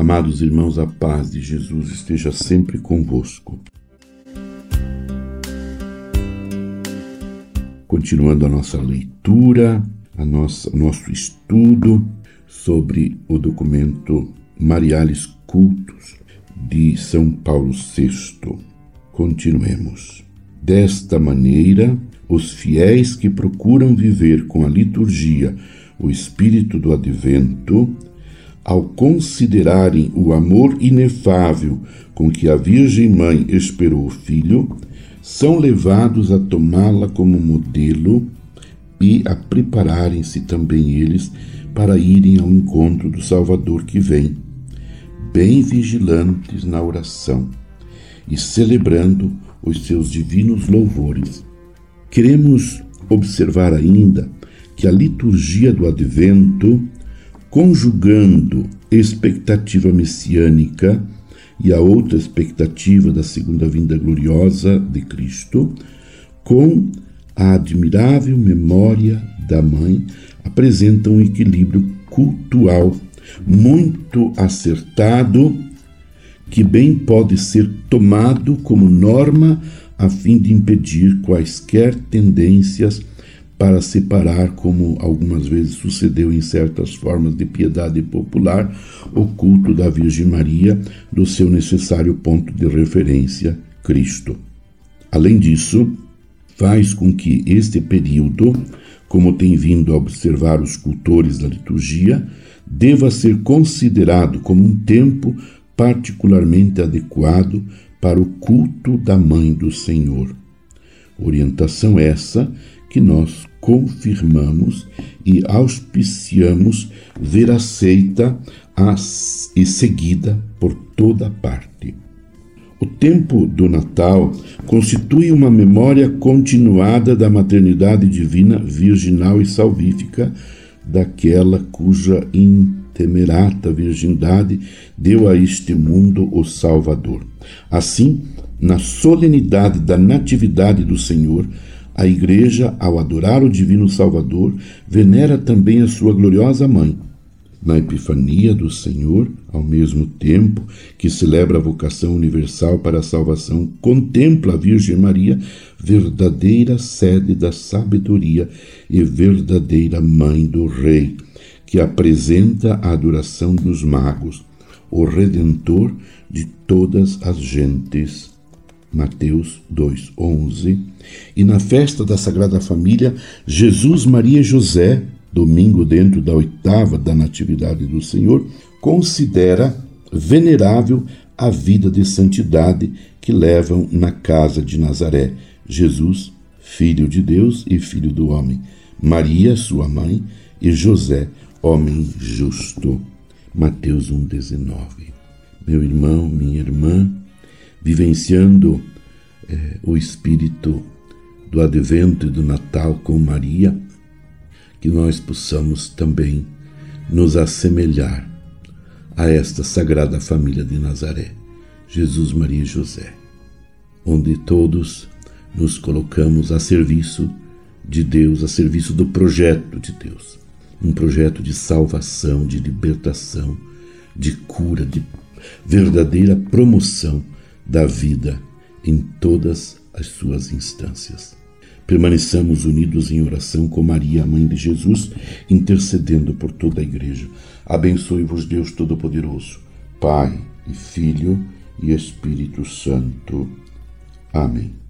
Amados irmãos, a paz de Jesus esteja sempre convosco. Continuando a nossa leitura, a nossa, nosso estudo sobre o documento Mariales Cultos de São Paulo VI. Continuemos. Desta maneira, os fiéis que procuram viver com a liturgia o espírito do advento ao considerarem o amor inefável com que a Virgem Mãe esperou o filho, são levados a tomá-la como modelo e a prepararem-se também eles para irem ao encontro do Salvador que vem, bem vigilantes na oração e celebrando os seus divinos louvores. Queremos observar ainda que a liturgia do Advento conjugando expectativa messiânica e a outra expectativa da segunda vinda gloriosa de Cristo, com a admirável memória da mãe, apresenta um equilíbrio cultural muito acertado que bem pode ser tomado como norma a fim de impedir quaisquer tendências para separar, como algumas vezes sucedeu em certas formas de piedade popular, o culto da Virgem Maria do seu necessário ponto de referência, Cristo. Além disso, faz com que este período, como tem vindo a observar os cultores da liturgia, deva ser considerado como um tempo particularmente adequado para o culto da Mãe do Senhor. Orientação essa que nós confirmamos e auspiciamos ver aceita e seguida por toda parte. O tempo do Natal constitui uma memória continuada da maternidade divina, virginal e salvífica daquela cuja intemerata virgindade deu a este mundo o Salvador. Assim, na solenidade da Natividade do Senhor, a Igreja, ao adorar o Divino Salvador, venera também a sua gloriosa Mãe. Na Epifania do Senhor, ao mesmo tempo que celebra a vocação universal para a salvação, contempla a Virgem Maria, verdadeira sede da sabedoria e verdadeira Mãe do Rei, que apresenta a adoração dos magos, o Redentor de todas as gentes Mateus 2:11, e na festa da Sagrada Família, Jesus, Maria e José, domingo dentro da oitava da Natividade do Senhor, considera venerável a vida de santidade que levam na casa de Nazaré, Jesus, filho de Deus e filho do homem, Maria, sua mãe, e José, homem justo. Mateus 1:19. Meu irmão, minha irmã, vivenciando é, o espírito do advento e do Natal com Maria, que nós possamos também nos assemelhar a esta sagrada família de Nazaré, Jesus, Maria e José, onde todos nos colocamos a serviço de Deus, a serviço do projeto de Deus, um projeto de salvação, de libertação, de cura, de verdadeira promoção da vida em todas as suas instâncias. Permaneçamos unidos em oração com Maria, Mãe de Jesus, intercedendo por toda a Igreja. Abençoe-vos, Deus Todo-Poderoso, Pai e Filho e Espírito Santo. Amém.